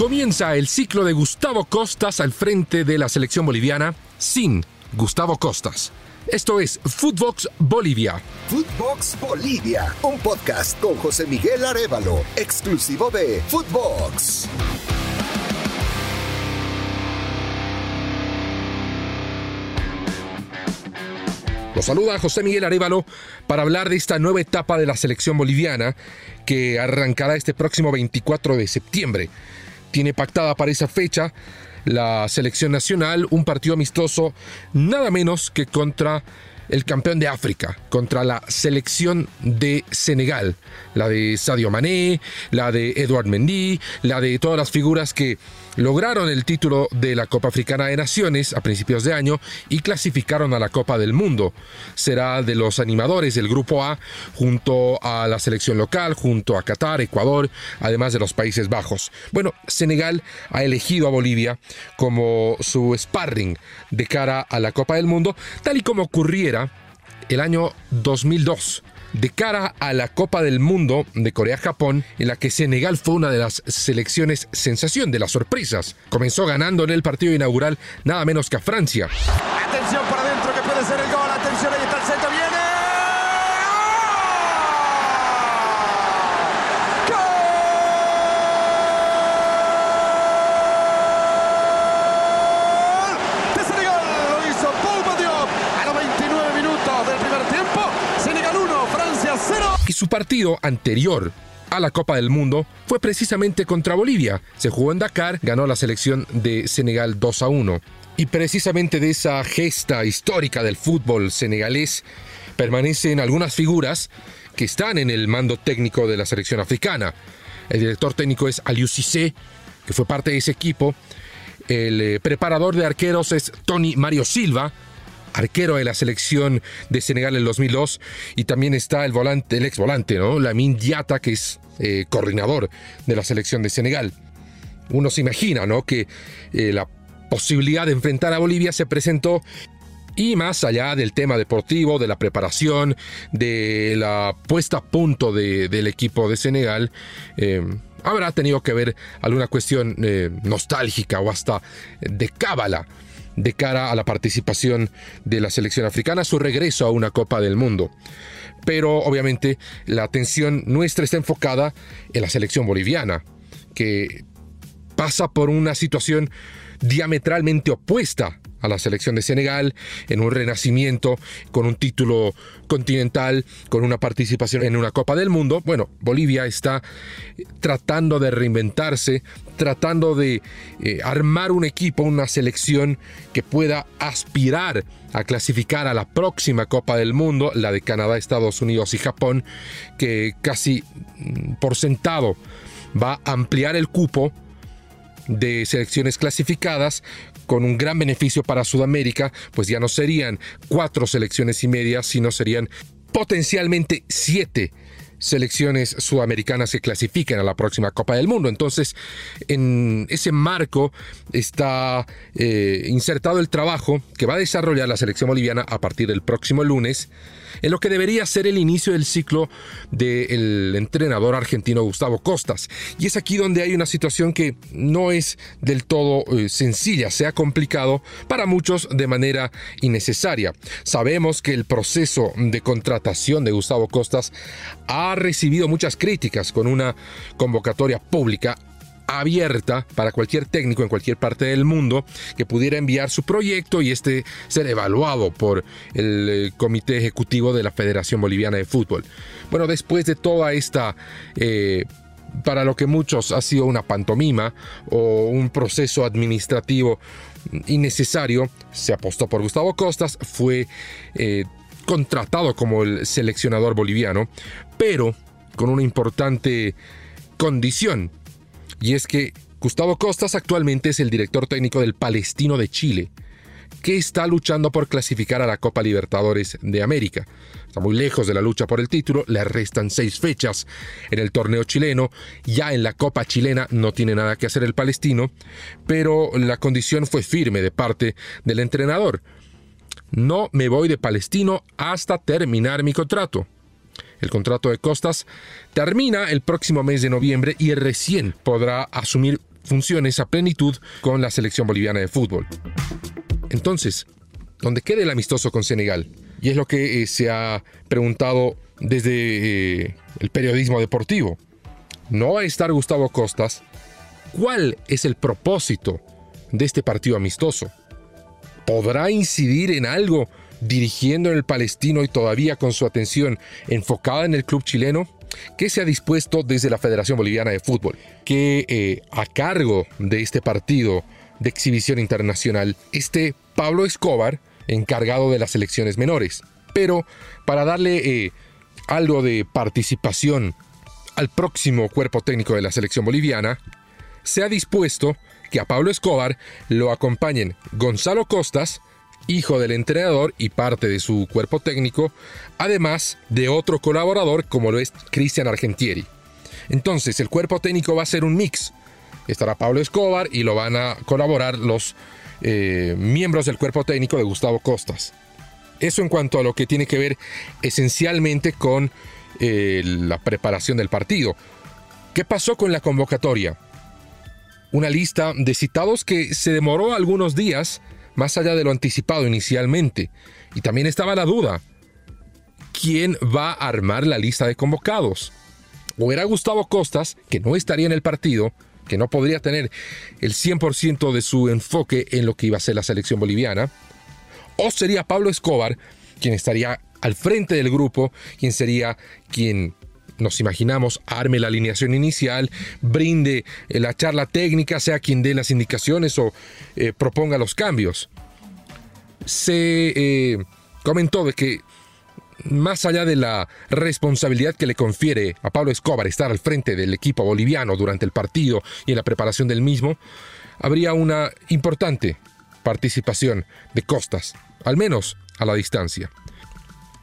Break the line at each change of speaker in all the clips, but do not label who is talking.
Comienza el ciclo de Gustavo Costas al frente de la selección boliviana sin Gustavo Costas. Esto es Footbox Bolivia.
Footbox Bolivia, un podcast con José Miguel Arevalo, exclusivo de Footbox.
Los saluda José Miguel Arevalo para hablar de esta nueva etapa de la selección boliviana que arrancará este próximo 24 de septiembre. Tiene pactada para esa fecha la selección nacional un partido amistoso nada menos que contra el campeón de África contra la selección de Senegal, la de Sadio Mané, la de Edouard Mendy, la de todas las figuras que lograron el título de la Copa Africana de Naciones a principios de año y clasificaron a la Copa del Mundo. Será de los animadores del Grupo A junto a la selección local, junto a Qatar, Ecuador, además de los Países Bajos. Bueno, Senegal ha elegido a Bolivia como su sparring de cara a la Copa del Mundo, tal y como ocurriera el año 2002 de cara a la Copa del Mundo de Corea-Japón, en la que Senegal fue una de las selecciones sensación de las sorpresas. Comenzó ganando en el partido inaugural nada menos que a Francia.
Atención adentro que puede ser el gol. Atención, ahí está el centro. Viene. ¡Gol! De Senegal lo hizo Paul Diop a los 29 minutos del primer tiempo. Senegal 1, Francia 0.
Y su partido anterior a la Copa del Mundo fue precisamente contra Bolivia. Se jugó en Dakar, ganó la selección de Senegal 2 a 1. Y precisamente de esa gesta histórica del fútbol senegalés permanecen algunas figuras que están en el mando técnico de la selección africana. El director técnico es Aliou Cissé, que fue parte de ese equipo. El eh, preparador de arqueros es Tony Mario Silva, arquero de la selección de Senegal en 2002 y también está el volante, el ex volante, ¿no? Lamin Diata, que es eh, coordinador de la selección de Senegal. Uno se imagina, ¿no? Que eh, la posibilidad de enfrentar a Bolivia se presentó y más allá del tema deportivo, de la preparación, de la puesta a punto de- del equipo de Senegal, eh, habrá tenido que ver alguna cuestión nostálgica o hasta de cábala de cara a la participación de la selección africana, su regreso a una Copa del Mundo. Pero obviamente la atención nuestra está enfocada en la selección boliviana, que pasa por una situación diametralmente opuesta a la selección de Senegal, en un renacimiento, con un título continental, con una participación en una Copa del Mundo. Bueno, Bolivia está tratando de reinventarse, tratando de eh, armar un equipo, una selección que pueda aspirar a clasificar a la próxima Copa del Mundo, la de Canadá, Estados Unidos y Japón, que casi mm, por sentado va a ampliar el cupo de selecciones clasificadas con un gran beneficio para Sudamérica, pues ya no serían cuatro selecciones y media, sino serían potencialmente siete selecciones sudamericanas que clasifiquen a la próxima Copa del Mundo. Entonces, en ese marco está eh, insertado el trabajo que va a desarrollar la selección boliviana a partir del próximo lunes, en lo que debería ser el inicio del ciclo del entrenador argentino Gustavo Costas. Y es aquí donde hay una situación que no es del todo eh, sencilla, se ha complicado para muchos de manera innecesaria. Sabemos que el proceso de contratación de Gustavo Costas ha recibido muchas críticas con una convocatoria pública abierta para cualquier técnico en cualquier parte del mundo que pudiera enviar su proyecto y este ser evaluado por el eh, comité ejecutivo de la Federación Boliviana de Fútbol. Bueno, después de toda esta eh, para lo que muchos ha sido una pantomima o un proceso administrativo innecesario, se apostó por Gustavo Costas, fue eh, contratado como el seleccionador boliviano, pero con una importante condición, y es que Gustavo Costas actualmente es el director técnico del Palestino de Chile, que está luchando por clasificar a la Copa Libertadores de América. Está muy lejos de la lucha por el título, le restan seis fechas en el torneo chileno, ya en la Copa chilena no tiene nada que hacer el palestino, pero la condición fue firme de parte del entrenador. No me voy de palestino hasta terminar mi contrato. El contrato de Costas termina el próximo mes de noviembre y recién podrá asumir funciones a plenitud con la selección boliviana de fútbol. Entonces, ¿dónde queda el amistoso con Senegal? Y es lo que eh, se ha preguntado desde eh, el periodismo deportivo. ¿No va a estar Gustavo Costas? ¿Cuál es el propósito de este partido amistoso? ¿Podrá incidir en algo dirigiendo en el palestino y todavía con su atención enfocada en el club chileno? ¿Qué se ha dispuesto desde la Federación Boliviana de Fútbol? Que eh, a cargo de este partido de exhibición internacional esté Pablo Escobar, encargado de las selecciones menores. Pero para darle eh, algo de participación al próximo cuerpo técnico de la selección boliviana, se ha dispuesto que a Pablo Escobar lo acompañen Gonzalo Costas, hijo del entrenador y parte de su cuerpo técnico, además de otro colaborador como lo es Cristian Argentieri. Entonces el cuerpo técnico va a ser un mix. Estará Pablo Escobar y lo van a colaborar los eh, miembros del cuerpo técnico de Gustavo Costas. Eso en cuanto a lo que tiene que ver esencialmente con eh, la preparación del partido. ¿Qué pasó con la convocatoria? Una lista de citados que se demoró algunos días más allá de lo anticipado inicialmente. Y también estaba la duda, ¿quién va a armar la lista de convocados? ¿O era Gustavo Costas, que no estaría en el partido, que no podría tener el 100% de su enfoque en lo que iba a ser la selección boliviana? ¿O sería Pablo Escobar, quien estaría al frente del grupo, quien sería quien nos imaginamos, arme la alineación inicial, brinde eh, la charla técnica, sea quien dé las indicaciones o eh, proponga los cambios. Se eh, comentó de que más allá de la responsabilidad que le confiere a Pablo Escobar estar al frente del equipo boliviano durante el partido y en la preparación del mismo, habría una importante participación de Costas, al menos a la distancia.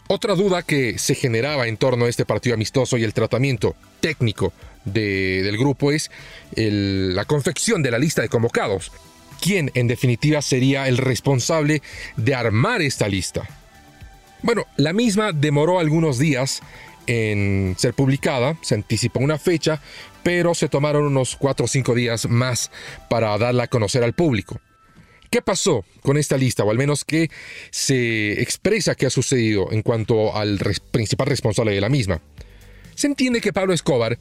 Otra duda que se generaba en torno a este partido amistoso y el tratamiento técnico del grupo es la confección de la lista de convocados. ¿Quién en definitiva sería el responsable de armar esta lista? Bueno, la misma demoró algunos días en ser publicada, se anticipó una fecha, pero se tomaron unos 4 o 5 días más para darla a conocer al público. ¿Qué pasó con esta lista? O al menos qué se expresa que ha sucedido en cuanto al principal responsable de la misma. Se entiende que Pablo Escobar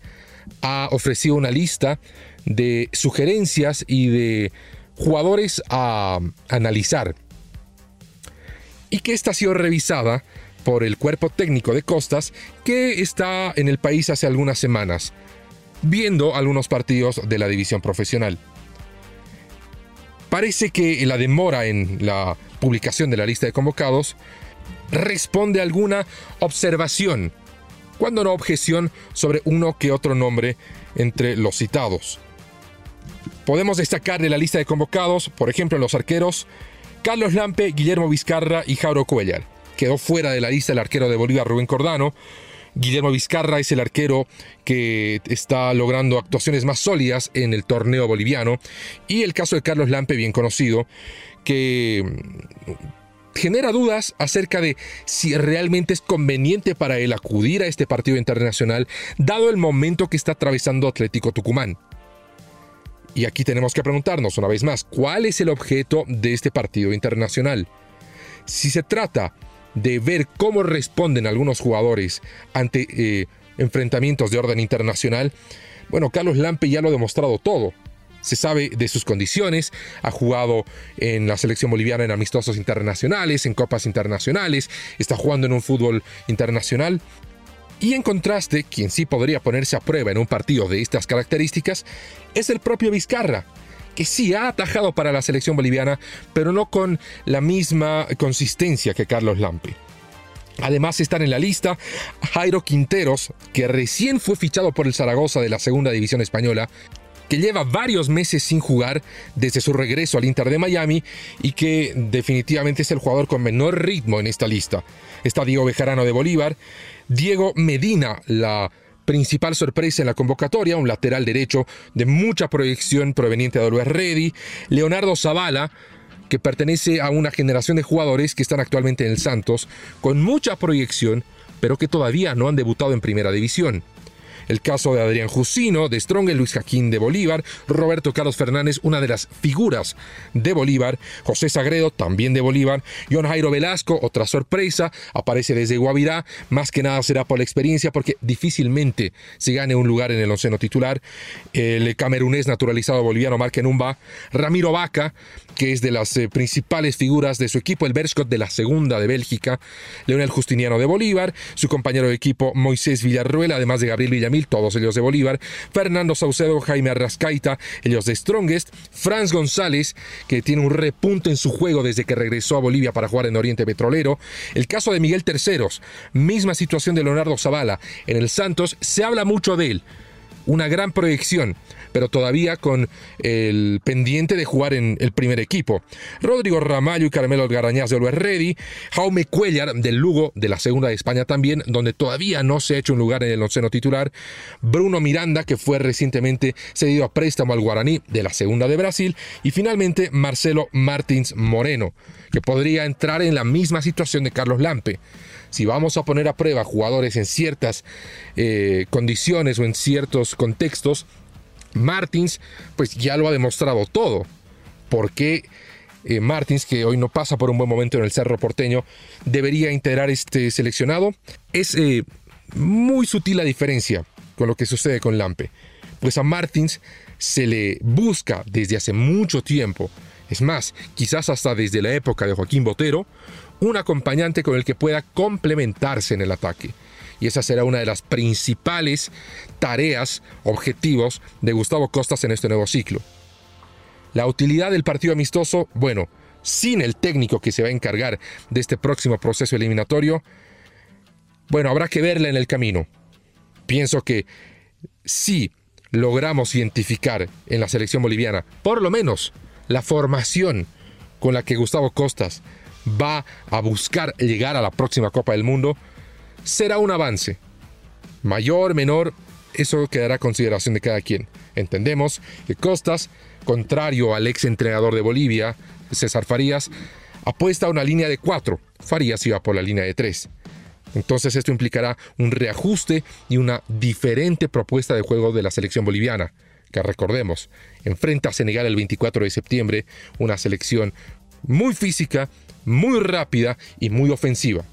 ha ofrecido una lista de sugerencias y de jugadores a analizar. Y que esta ha sido revisada por el cuerpo técnico de Costas que está en el país hace algunas semanas, viendo algunos partidos de la división profesional. Parece que la demora en la publicación de la lista de convocados responde a alguna observación, cuando no objeción sobre uno que otro nombre entre los citados. Podemos destacar de la lista de convocados, por ejemplo, los arqueros, Carlos Lampe, Guillermo Vizcarra y Jauro Cuellar. Quedó fuera de la lista el arquero de Bolívar, Rubén Cordano, Guillermo Vizcarra es el arquero que está logrando actuaciones más sólidas en el torneo boliviano. Y el caso de Carlos Lampe, bien conocido, que mm, genera dudas acerca de si realmente es conveniente para él acudir a este partido internacional, dado el momento que está atravesando Atlético Tucumán. Y aquí tenemos que preguntarnos una vez más, ¿cuál es el objeto de este partido internacional? Si se trata de ver cómo responden algunos jugadores ante eh, enfrentamientos de orden internacional, bueno, Carlos Lampe ya lo ha demostrado todo. Se sabe de sus condiciones, ha jugado en la selección boliviana en amistosos internacionales, en copas internacionales, está jugando en un fútbol internacional. Y en contraste, quien sí podría ponerse a prueba en un partido de estas características es el propio Vizcarra, que sí ha atajado para la selección boliviana, pero no con la misma consistencia que Carlos Lampe. Además están en la lista Jairo Quinteros, que recién fue fichado por el Zaragoza de la Segunda División Española, que lleva varios meses sin jugar desde su regreso al Inter de Miami y que definitivamente es el jugador con menor ritmo en esta lista. Está Diego Bejarano de Bolívar, Diego Medina, la principal sorpresa en la convocatoria, un lateral derecho de mucha proyección proveniente de Always Ready, Leonardo Zavala, que pertenece a una generación de jugadores que están actualmente en el Santos, con mucha proyección, pero que todavía no han debutado en primera división. El caso de Adrián Jusino, de Strong, Luis Jaquín de Bolívar, Roberto Carlos Fernández, una de las figuras de Bolívar, José Sagredo, también de Bolívar, John Jairo Velasco, otra sorpresa, aparece desde Guavirá, más que nada será por la experiencia porque difícilmente se gane un lugar en el onceno titular. El camerunés naturalizado boliviano Mark Enumba, Ramiro Vaca, que es de las eh, principales figuras de su equipo, el Berscott de la segunda de Bélgica, Leonel Justiniano de Bolívar, su compañero de equipo Moisés Villarruel, además de Gabriel Villamil, todos ellos de Bolívar, Fernando Saucedo, Jaime Arrascaita, ellos de Strongest, Franz González, que tiene un repunte en su juego desde que regresó a Bolivia para jugar en Oriente Petrolero, el caso de Miguel Terceros, misma situación de Leonardo Zavala, en el Santos se habla mucho de él, una gran proyección, pero todavía con el pendiente de jugar en el primer equipo. Rodrigo Ramallo y Carmelo Garañaz de Ready, Jaume Cuellar del Lugo de la segunda de España también, donde todavía no se ha hecho un lugar en el onceno titular, Bruno Miranda, que fue recientemente cedido a préstamo al Guaraní de la segunda de Brasil, y finalmente Marcelo Martins Moreno, que podría entrar en la misma situación de Carlos Lampe si vamos a poner a prueba jugadores en ciertas eh, condiciones o en ciertos contextos, Martins pues ya lo ha demostrado todo. Porque eh, Martins, que hoy no pasa por un buen momento en el Cerro Porteño, debería integrar este seleccionado? Es eh, muy sutil la diferencia con lo que sucede con Lampe. Pues a Martins se le busca desde hace mucho tiempo, es más, quizás hasta desde la época de Joaquín Botero, un acompañante con el que pueda complementarse en el ataque. Y esa será una de las principales tareas, objetivos de Gustavo Costas en este nuevo ciclo. La utilidad del partido amistoso, bueno, sin el técnico que se va a encargar de este próximo proceso eliminatorio, bueno, habrá que verla en el camino. Pienso que si logramos identificar en la selección boliviana, por lo menos, la formación con la que Gustavo Costas va a buscar llegar a la próxima Copa del Mundo, será un avance. Mayor, menor, eso quedará a consideración de cada quien. Entendemos que Costas, contrario al ex entrenador de Bolivia, César Farías, apuesta a una línea de cuatro. Farías iba por la línea de tres. Entonces esto implicará un reajuste y una diferente propuesta de juego de la selección boliviana, que recordemos, enfrenta a Senegal el 24 de septiembre, una selección muy física, muy rápida y muy ofensiva.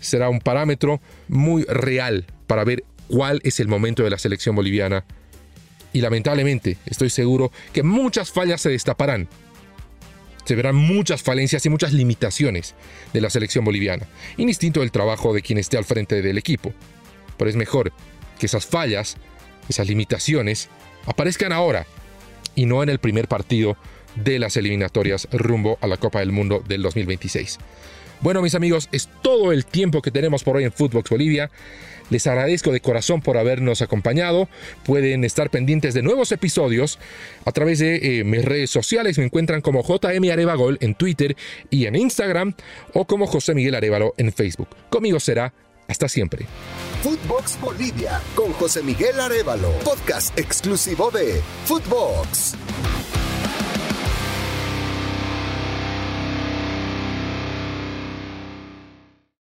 Será un parámetro muy real para ver cuál es el momento de la selección boliviana. Y lamentablemente estoy seguro que muchas fallas se destaparán. Se verán muchas falencias y muchas limitaciones de la selección boliviana, indistinto del trabajo de quien esté al frente del equipo. Pero es mejor que esas fallas, esas limitaciones, aparezcan ahora y no en el primer partido de las eliminatorias rumbo a la Copa del Mundo del 2026. Bueno, mis amigos, es todo el tiempo que tenemos por hoy en Footbox Bolivia. Les agradezco de corazón por habernos acompañado. Pueden estar pendientes de nuevos episodios a través de eh, mis redes sociales. Me encuentran como JM Arevagol en Twitter y en Instagram o como José Miguel Arevalo en Facebook. Conmigo será hasta siempre.
Footbox Bolivia con José Miguel Arevalo, podcast exclusivo de Footbox.